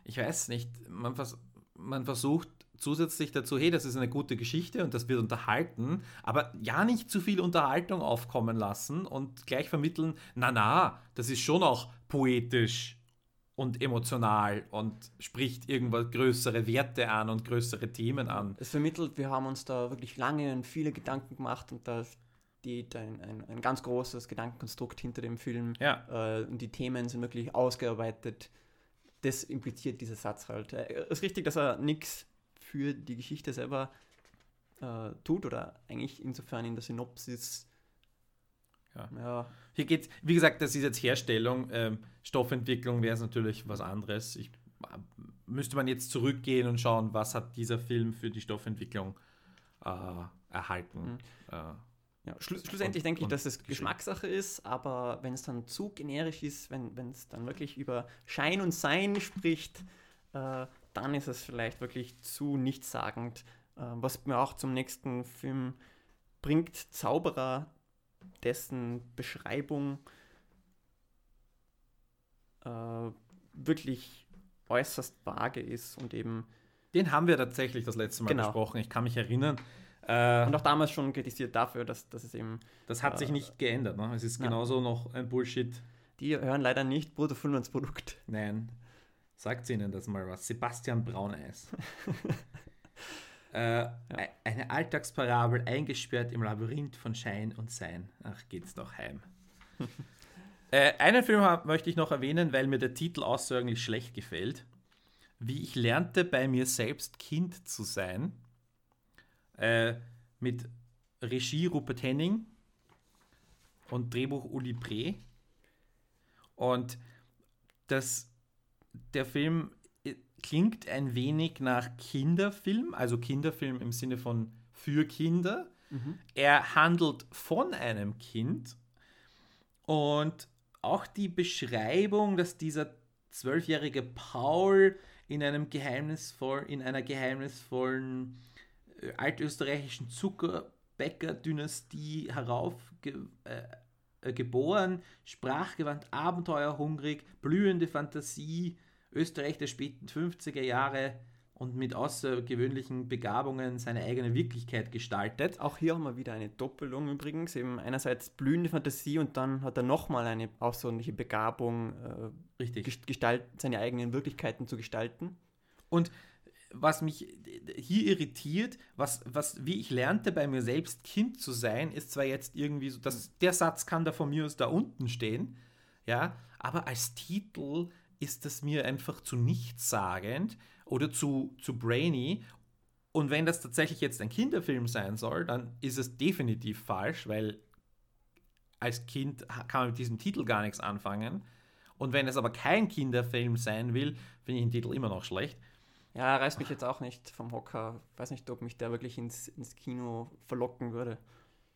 ich weiß nicht, man, vers man versucht zusätzlich dazu, hey, das ist eine gute Geschichte und das wird unterhalten, aber ja nicht zu viel Unterhaltung aufkommen lassen und gleich vermitteln, na na, das ist schon auch poetisch und emotional und spricht irgendwas größere Werte an und größere Themen an. Es vermittelt, wir haben uns da wirklich lange und viele Gedanken gemacht und da steht ein, ein, ein ganz großes Gedankenkonstrukt hinter dem Film. Ja. Äh, und die Themen sind wirklich ausgearbeitet. Das impliziert dieser Satz halt. Es äh, ist richtig, dass er nichts für die Geschichte selber äh, tut oder eigentlich insofern in der Synopsis. Ja. ja. Hier geht wie gesagt, das ist jetzt Herstellung. Ähm, Stoffentwicklung wäre es natürlich was anderes. Ich, äh, müsste man jetzt zurückgehen und schauen, was hat dieser Film für die Stoffentwicklung äh, erhalten. Mhm. Äh, ja, schlu schlussendlich und, denke ich, dass es Geschmackssache ist, aber wenn es dann zu generisch ist, wenn es dann wirklich über Schein und Sein spricht, äh, dann ist es vielleicht wirklich zu nichtssagend. Äh, was mir auch zum nächsten Film bringt, Zauberer, dessen Beschreibung äh, wirklich äußerst vage ist und eben. Den haben wir tatsächlich das letzte Mal genau. besprochen. Ich kann mich erinnern. Äh, und auch damals schon kritisiert dafür, dass, dass es eben. Das hat äh, sich nicht geändert. Ne? Es ist genauso noch ein Bullshit. Die hören leider nicht uns Produkt. Nein. Sagt ihnen das mal was. Sebastian Brauneis. äh, ja. Eine Alltagsparabel eingesperrt im Labyrinth von Schein und Sein. Ach, geht's doch heim. äh, einen Film möchte ich noch erwähnen, weil mir der Titel außerordentlich schlecht gefällt. Wie ich lernte, bei mir selbst Kind zu sein. Äh, mit Regie Rupert Henning und Drehbuch Uli Bre. Und das der Film äh, klingt ein wenig nach Kinderfilm, also Kinderfilm im Sinne von für Kinder. Mhm. Er handelt von einem Kind und auch die Beschreibung, dass dieser zwölfjährige Paul in einem geheimnisvoll, in einer geheimnisvollen äh, altösterreichischen Zuckerbäcker-Dynastie heraufgeboren, äh, geboren, sprachgewandt, abenteuerhungrig, blühende Fantasie, Österreich der späten 50er Jahre und mit außergewöhnlichen Begabungen seine eigene Wirklichkeit gestaltet. Auch hier haben wir wieder eine Doppelung übrigens. Eben einerseits blühende Fantasie und dann hat er nochmal eine außerordentliche Begabung, äh, Richtig. Gestalt, seine eigenen Wirklichkeiten zu gestalten. Und was mich hier irritiert, was, was, wie ich lernte bei mir selbst Kind zu sein, ist zwar jetzt irgendwie so, dass der Satz kann da von mir aus da unten stehen, ja, aber als Titel ist das mir einfach zu nichtssagend oder zu, zu brainy. Und wenn das tatsächlich jetzt ein Kinderfilm sein soll, dann ist es definitiv falsch, weil als Kind kann man mit diesem Titel gar nichts anfangen. Und wenn es aber kein Kinderfilm sein will, finde ich den Titel immer noch schlecht. Ja, reißt mich jetzt auch nicht vom Hocker. Weiß nicht, ob mich der wirklich ins, ins Kino verlocken würde.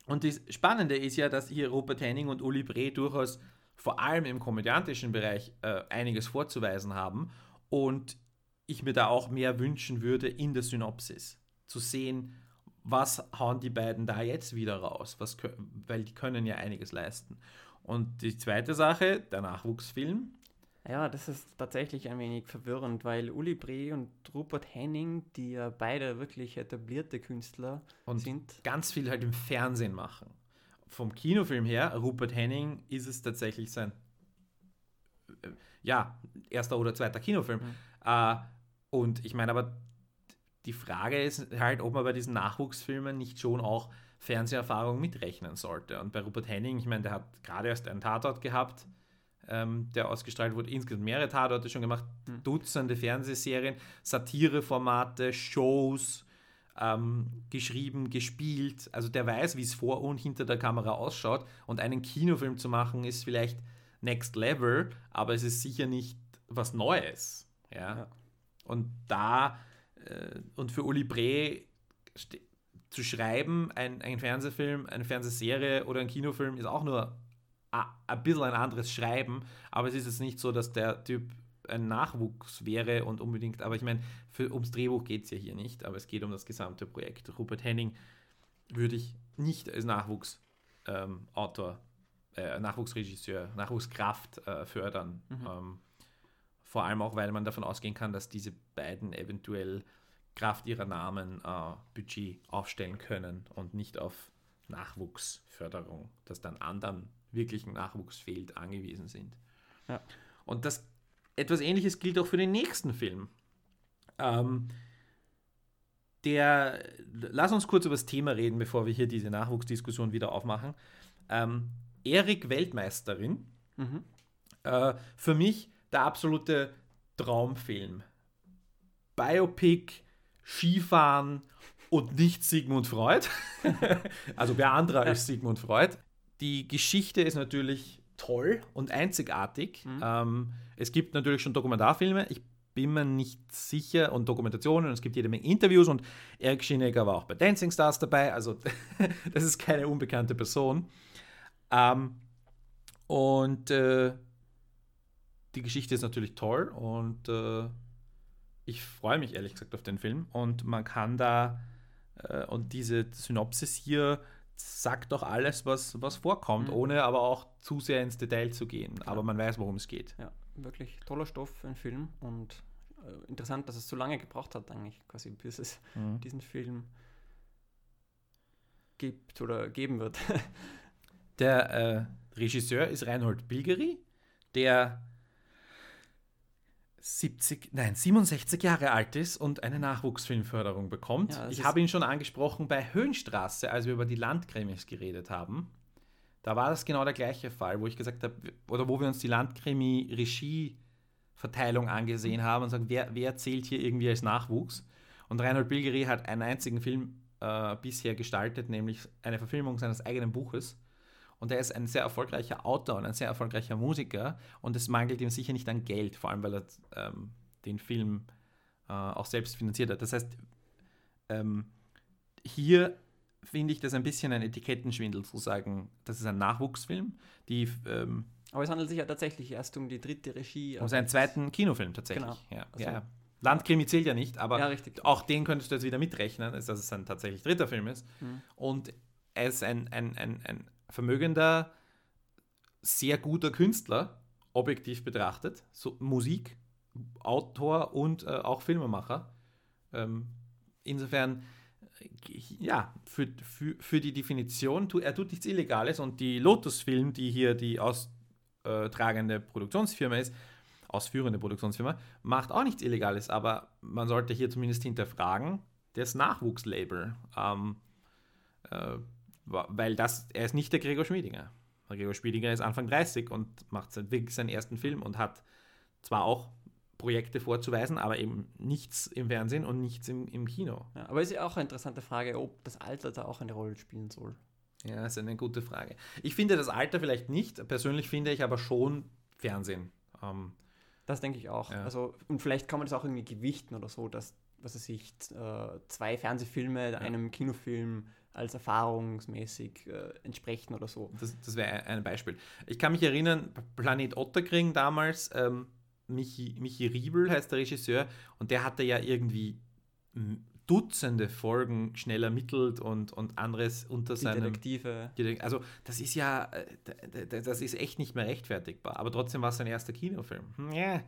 Und das Spannende ist ja, dass hier Rupert Henning und Uli Bre durchaus vor allem im komödiantischen Bereich äh, einiges vorzuweisen haben. Und ich mir da auch mehr wünschen würde in der Synopsis. Zu sehen, was hauen die beiden da jetzt wieder raus? Was, weil die können ja einiges leisten. Und die zweite Sache, der Nachwuchsfilm, ja, das ist tatsächlich ein wenig verwirrend, weil Uli Bre und Rupert Henning, die ja beide wirklich etablierte Künstler und sind. Ganz viel halt im Fernsehen machen. Vom Kinofilm her, Rupert Henning ist es tatsächlich sein, äh, ja, erster oder zweiter Kinofilm. Mhm. Äh, und ich meine, aber die Frage ist halt, ob man bei diesen Nachwuchsfilmen nicht schon auch Fernseherfahrung mitrechnen sollte. Und bei Rupert Henning, ich meine, der hat gerade erst einen Tatort gehabt ähm, der ausgestrahlt wurde. Insgesamt mehrere Tatorte schon gemacht, mhm. Dutzende Fernsehserien, Satireformate, Shows, ähm, geschrieben, gespielt. Also der weiß, wie es vor und hinter der Kamera ausschaut. Und einen Kinofilm zu machen, ist vielleicht Next Level, aber es ist sicher nicht was Neues. Ja. ja. Und da, äh, und für Uli Bre zu schreiben, ein, ein Fernsehfilm, eine Fernsehserie oder ein Kinofilm ist auch nur ein bisschen ein anderes Schreiben, aber es ist jetzt nicht so, dass der Typ ein Nachwuchs wäre und unbedingt, aber ich meine, ums Drehbuch geht es ja hier nicht, aber es geht um das gesamte Projekt. Rupert Henning würde ich nicht als Nachwuchsautor, ähm, äh, Nachwuchsregisseur, Nachwuchskraft äh, fördern. Mhm. Ähm, vor allem auch, weil man davon ausgehen kann, dass diese beiden eventuell Kraft ihrer Namen äh, Budget aufstellen können und nicht auf Nachwuchsförderung, das dann anderen wirklichen Nachwuchs fehlt, angewiesen sind. Ja. Und das etwas ähnliches gilt auch für den nächsten Film. Ähm, der, lass uns kurz über das Thema reden, bevor wir hier diese Nachwuchsdiskussion wieder aufmachen. Ähm, Erik Weltmeisterin, mhm. äh, für mich der absolute Traumfilm. Biopic, Skifahren und nicht Sigmund Freud. also wer anderer ist Sigmund Freud. Die Geschichte ist natürlich toll und einzigartig. Mhm. Ähm, es gibt natürlich schon Dokumentarfilme. Ich bin mir nicht sicher und Dokumentationen. Es gibt jede Menge Interviews und Eric Schinegger war auch bei Dancing Stars dabei. Also das ist keine unbekannte Person. Ähm, und äh, die Geschichte ist natürlich toll und äh, ich freue mich ehrlich gesagt auf den Film. Und man kann da, äh, und diese Synopsis hier sagt doch alles, was, was vorkommt, mhm. ohne aber auch zu sehr ins Detail zu gehen. Ja. Aber man weiß, worum es geht. Ja, wirklich toller Stoff für einen Film und äh, interessant, dass es so lange gebraucht hat, eigentlich, quasi, bis es mhm. diesen Film gibt oder geben wird. Der äh, Regisseur ist Reinhold Bilgeri, der 70, nein, 67 Jahre alt ist und eine Nachwuchsfilmförderung bekommt. Ja, ich habe ihn schon angesprochen bei Höhenstraße, als wir über die Landkrimis geredet haben. Da war das genau der gleiche Fall, wo ich gesagt habe, oder wo wir uns die Landkrimi-Regie-Verteilung angesehen haben und sagen, wer, wer zählt hier irgendwie als Nachwuchs? Und Reinhold Bilgeri hat einen einzigen Film äh, bisher gestaltet, nämlich eine Verfilmung seines eigenen Buches. Und er ist ein sehr erfolgreicher Autor und ein sehr erfolgreicher Musiker. Und es mangelt ihm sicher nicht an Geld, vor allem weil er ähm, den Film äh, auch selbst finanziert hat. Das heißt, ähm, hier finde ich das ein bisschen ein Etikettenschwindel zu sagen, das ist ein Nachwuchsfilm. Die, ähm, Aber es handelt sich ja tatsächlich erst um die dritte Regie. Um seinen zweiten Kinofilm tatsächlich. Genau. Ja, also, ja. Landkrimi zählt ja nicht, aber ja, auch den könntest du jetzt wieder mitrechnen, dass es ein tatsächlich dritter Film ist. Mhm. Und er ist ein, ein, ein, ein vermögender, sehr guter Künstler, objektiv betrachtet, so Musik, Autor und äh, auch Filmemacher. Ähm, insofern, ja, für, für, für die Definition, tu, er tut nichts Illegales und die Lotus Film, die hier die austragende Produktionsfirma ist, ausführende Produktionsfirma, macht auch nichts Illegales, aber man sollte hier zumindest hinterfragen, das Nachwuchslabel. Ähm, äh, weil das, er ist nicht der Gregor Schmiedinger. Der Gregor Schmiedinger ist Anfang 30 und macht wirklich seinen ersten Film und hat zwar auch Projekte vorzuweisen, aber eben nichts im Fernsehen und nichts im, im Kino. Ja, aber ist ja auch eine interessante Frage, ob das Alter da auch eine Rolle spielen soll. Ja, ist eine gute Frage. Ich finde das Alter vielleicht nicht, persönlich finde ich aber schon Fernsehen. Ähm, das denke ich auch. Ja. Also, und vielleicht kann man das auch irgendwie gewichten oder so, dass, was weiß ich, äh, zwei Fernsehfilme ja. einem Kinofilm als erfahrungsmäßig äh, entsprechen oder so. Das, das wäre ein Beispiel. Ich kann mich erinnern, Planet Otterkring damals, ähm, Michi, Michi Riebel heißt der Regisseur, und der hatte ja irgendwie Dutzende Folgen schnell ermittelt und, und anderes unter Die seinem. Detektive. Also, das ist ja, äh, das ist echt nicht mehr rechtfertigbar. Aber trotzdem war es sein erster Kinofilm. Hm, ja,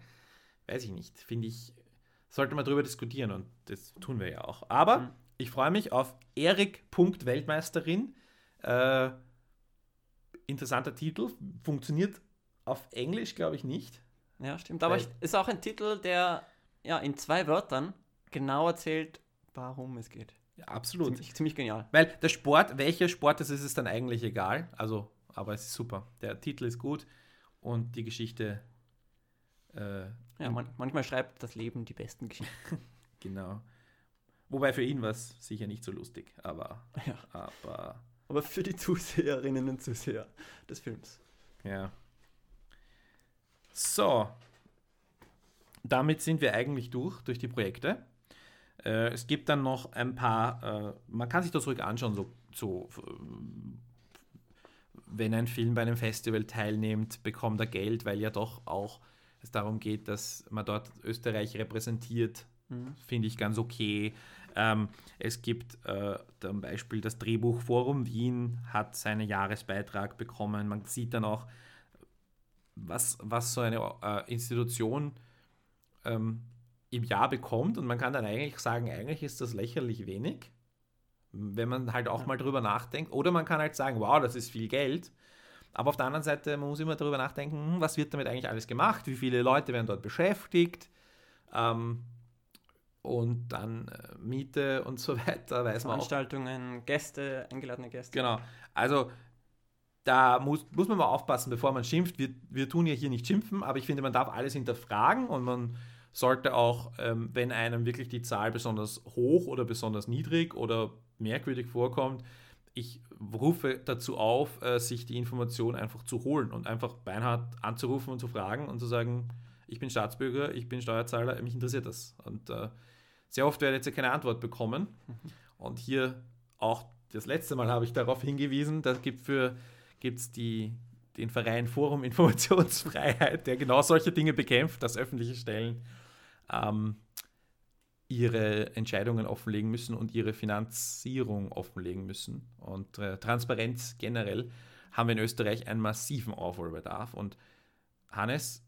weiß ich nicht. Finde ich, sollte man darüber diskutieren und das tun wir ja auch. Aber mhm. Ich freue mich auf Erik Weltmeisterin. Äh, interessanter Titel. Funktioniert auf Englisch, glaube ich, nicht. Ja, stimmt. Aber es ist auch ein Titel, der ja in zwei Wörtern genau erzählt, warum es geht. Ja, absolut. Ziemlich, ziemlich, genial. Weil der Sport, welcher Sport das ist, ist dann eigentlich egal. Also, aber es ist super. Der Titel ist gut und die Geschichte. Äh, ja, man, manchmal schreibt das Leben die besten Geschichten. genau. Wobei für ihn war es sicher nicht so lustig, aber, ja. aber. Aber für die Zuseherinnen und Zuseher des Films. Ja. So. Damit sind wir eigentlich durch, durch die Projekte. Äh, es gibt dann noch ein paar, äh, man kann sich das ruhig anschauen, so, so wenn ein Film bei einem Festival teilnimmt, bekommt er Geld, weil ja doch auch es darum geht, dass man dort Österreich repräsentiert. Mhm. Finde ich ganz okay. Ähm, es gibt äh, zum Beispiel das Drehbuchforum Wien hat seinen Jahresbeitrag bekommen. Man sieht dann auch, was, was so eine äh, Institution ähm, im Jahr bekommt und man kann dann eigentlich sagen, eigentlich ist das lächerlich wenig, wenn man halt auch ja. mal drüber nachdenkt. Oder man kann halt sagen, wow, das ist viel Geld. Aber auf der anderen Seite, man muss immer darüber nachdenken, hm, was wird damit eigentlich alles gemacht, wie viele Leute werden dort beschäftigt ähm, und dann äh, Miete und so weiter, weiß man Veranstaltungen, Gäste, eingeladene Gäste. Genau, also da muss, muss man mal aufpassen, bevor man schimpft. Wir, wir tun ja hier nicht schimpfen, aber ich finde, man darf alles hinterfragen und man sollte auch, ähm, wenn einem wirklich die Zahl besonders hoch oder besonders niedrig oder merkwürdig vorkommt, ich rufe dazu auf, äh, sich die Information einfach zu holen und einfach beinhart anzurufen und zu fragen und zu sagen, ich bin Staatsbürger, ich bin Steuerzahler, mich interessiert das. Und äh, sehr oft werde ich jetzt keine Antwort bekommen. Und hier auch das letzte Mal habe ich darauf hingewiesen, da gibt für den Verein Forum Informationsfreiheit, der genau solche Dinge bekämpft, dass öffentliche Stellen ähm, ihre Entscheidungen offenlegen müssen und ihre Finanzierung offenlegen müssen. Und äh, Transparenz generell haben wir in Österreich einen massiven Aufholbedarf. Und Hannes,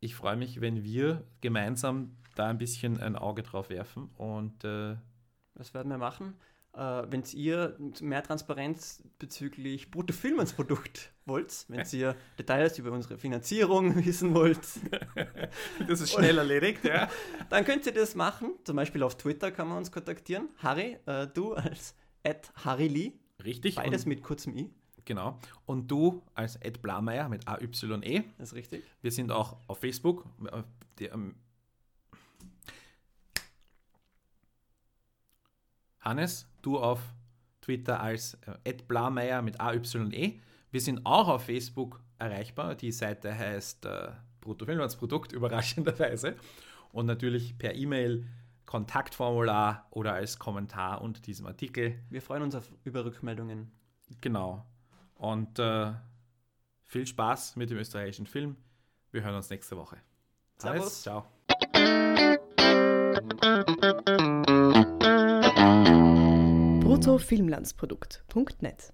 ich freue mich, wenn wir gemeinsam da ein bisschen ein Auge drauf werfen. Und äh, das werden wir machen. Äh, wenn ihr mehr Transparenz bezüglich Bruttofilmensprodukt wollt, wenn ihr Details über unsere Finanzierung wissen wollt. das ist schnell erledigt, ja. Dann könnt ihr das machen. Zum Beispiel auf Twitter kann man uns kontaktieren. Harry, äh, du als Harry Richtig. Beides mit kurzem i. Genau. Und du als Ed Blameyer mit AYE. Das ist richtig. Wir sind auch auf Facebook. Die, ähm, Hannes, du auf Twitter als äh, Blameyer mit AYE. Wir sind auch auf Facebook erreichbar. Die Seite heißt äh, Bruttofilmlandsprodukt, überraschenderweise. Und natürlich per E-Mail, Kontaktformular oder als Kommentar unter diesem Artikel. Wir freuen uns auf, über Rückmeldungen. Genau. Und äh, viel Spaß mit dem österreichischen Film. Wir hören uns nächste Woche. Servus. Ciao. bruttofilmlandsprodukt.net